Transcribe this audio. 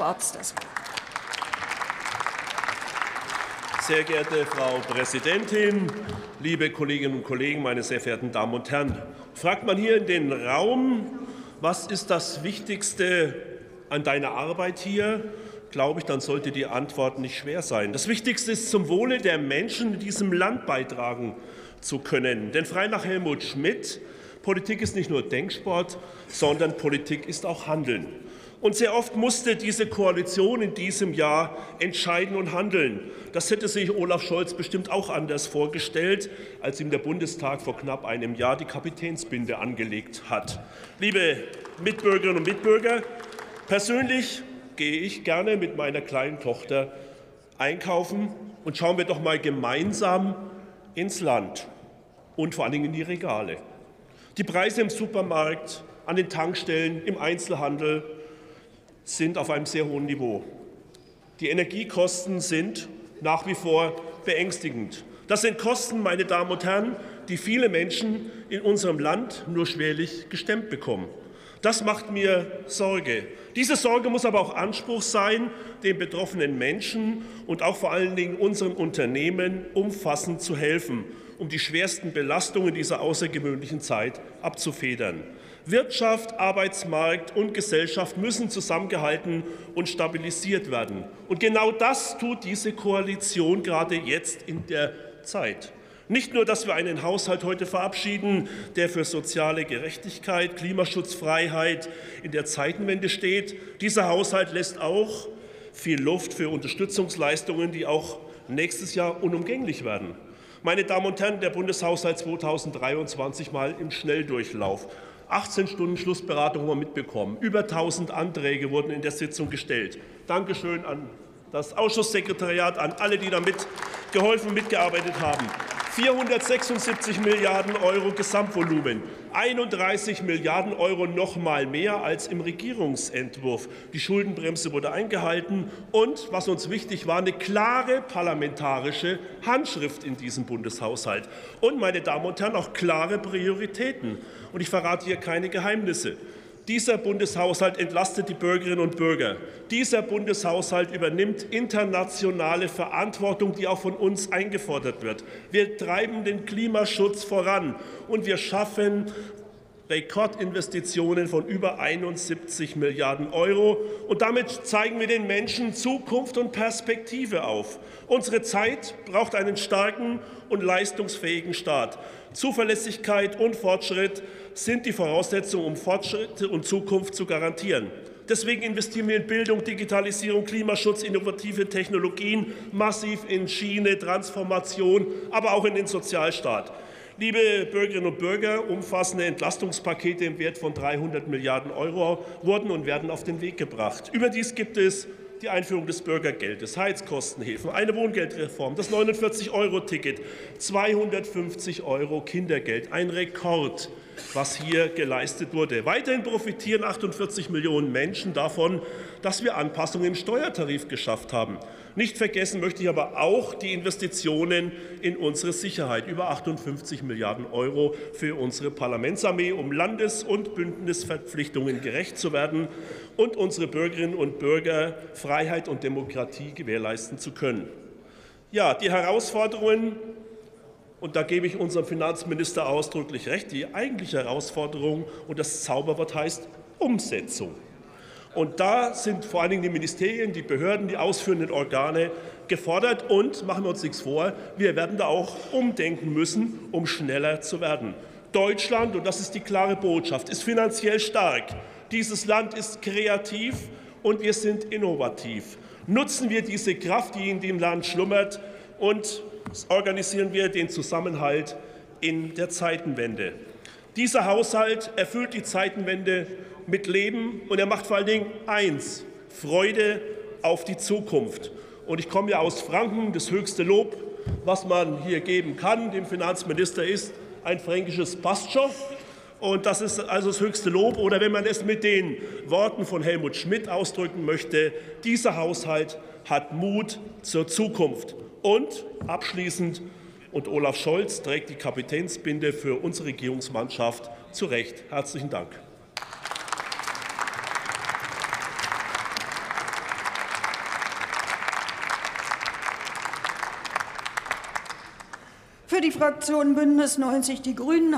Wort. Sehr geehrte Frau Präsidentin, liebe Kolleginnen und Kollegen, meine sehr verehrten Damen und Herren! Fragt man hier in den Raum, was ist das Wichtigste an deiner Arbeit hier, glaube ich, dann sollte die Antwort nicht schwer sein. Das Wichtigste ist, zum Wohle der Menschen in diesem Land beitragen zu können. Denn frei nach Helmut Schmidt, Politik ist nicht nur Denksport, sondern Politik ist auch Handeln. Und sehr oft musste diese Koalition in diesem Jahr entscheiden und handeln. Das hätte sich Olaf Scholz bestimmt auch anders vorgestellt, als ihm der Bundestag vor knapp einem Jahr die Kapitänsbinde angelegt hat. Liebe Mitbürgerinnen und Mitbürger, persönlich gehe ich gerne mit meiner kleinen Tochter einkaufen und schauen wir doch mal gemeinsam ins Land und vor allen Dingen in die Regale. Die Preise im Supermarkt, an den Tankstellen, im Einzelhandel sind auf einem sehr hohen Niveau. Die Energiekosten sind nach wie vor beängstigend. Das sind Kosten, meine Damen und Herren, die viele Menschen in unserem Land nur schwerlich gestemmt bekommen. Das macht mir Sorge. Diese Sorge muss aber auch Anspruch sein, den betroffenen Menschen und auch vor allen Dingen unseren Unternehmen umfassend zu helfen, um die schwersten Belastungen dieser außergewöhnlichen Zeit abzufedern. Wirtschaft, Arbeitsmarkt und Gesellschaft müssen zusammengehalten und stabilisiert werden. Und genau das tut diese Koalition gerade jetzt in der Zeit. Nicht nur, dass wir einen Haushalt heute verabschieden, der für soziale Gerechtigkeit, Klimaschutzfreiheit in der Zeitenwende steht. Dieser Haushalt lässt auch viel Luft für Unterstützungsleistungen, die auch nächstes Jahr unumgänglich werden. Meine Damen und Herren, der Bundeshaushalt 2023 mal im Schnelldurchlauf. 18 Stunden Schlussberatung haben wir mitbekommen. Über 1000 Anträge wurden in der Sitzung gestellt. Dankeschön an das Ausschusssekretariat, an alle, die damit geholfen, mitgearbeitet haben. 476 Milliarden Euro Gesamtvolumen, 31 Milliarden Euro noch mal mehr als im Regierungsentwurf. Die Schuldenbremse wurde eingehalten und, was uns wichtig war, eine klare parlamentarische Handschrift in diesem Bundeshaushalt. Und, meine Damen und Herren, auch klare Prioritäten. Und ich verrate hier keine Geheimnisse. Dieser Bundeshaushalt entlastet die Bürgerinnen und Bürger. Dieser Bundeshaushalt übernimmt internationale Verantwortung, die auch von uns eingefordert wird. Wir treiben den Klimaschutz voran und wir schaffen Rekordinvestitionen von über 71 Milliarden Euro. Und damit zeigen wir den Menschen Zukunft und Perspektive auf. Unsere Zeit braucht einen starken und leistungsfähigen Staat. Zuverlässigkeit und Fortschritt sind die Voraussetzungen, um Fortschritt und Zukunft zu garantieren. Deswegen investieren wir in Bildung, Digitalisierung, Klimaschutz, innovative Technologien, massiv in Schiene, Transformation, aber auch in den Sozialstaat. Liebe Bürgerinnen und Bürger, umfassende Entlastungspakete im Wert von 300 Milliarden Euro wurden und werden auf den Weg gebracht. Überdies gibt es die Einführung des Bürgergeldes, Heizkostenhilfen, eine Wohngeldreform, das 49-Euro-Ticket, 250 Euro Kindergeld, ein Rekord was hier geleistet wurde. Weiterhin profitieren 48 Millionen Menschen davon, dass wir Anpassungen im Steuertarif geschafft haben. Nicht vergessen möchte ich aber auch die Investitionen in unsere Sicherheit, über 58 Milliarden Euro für unsere Parlamentsarmee, um Landes- und Bündnisverpflichtungen gerecht zu werden und unsere Bürgerinnen und Bürger Freiheit und Demokratie gewährleisten zu können. Ja, die Herausforderungen und da gebe ich unserem Finanzminister ausdrücklich recht, die eigentliche Herausforderung und das Zauberwort heißt Umsetzung. Und da sind vor allen Dingen die Ministerien, die Behörden, die ausführenden Organe gefordert. Und machen wir uns nichts vor, wir werden da auch umdenken müssen, um schneller zu werden. Deutschland, und das ist die klare Botschaft, ist finanziell stark. Dieses Land ist kreativ und wir sind innovativ. Nutzen wir diese Kraft, die in dem Land schlummert, und organisieren wir den Zusammenhalt in der Zeitenwende. Dieser Haushalt erfüllt die Zeitenwende mit Leben und er macht vor allen Dingen eins, Freude auf die Zukunft. Und ich komme ja aus Franken, das höchste Lob, was man hier geben kann, dem Finanzminister ist ein fränkisches Pastschow. Und das ist also das höchste Lob. Oder wenn man es mit den Worten von Helmut Schmidt ausdrücken möchte, dieser Haushalt hat Mut zur Zukunft. Und abschließend, und Olaf Scholz trägt die Kapitänsbinde für unsere Regierungsmannschaft zu Recht. Herzlichen Dank. Für die Fraktion Bündnis 90 Die Grünen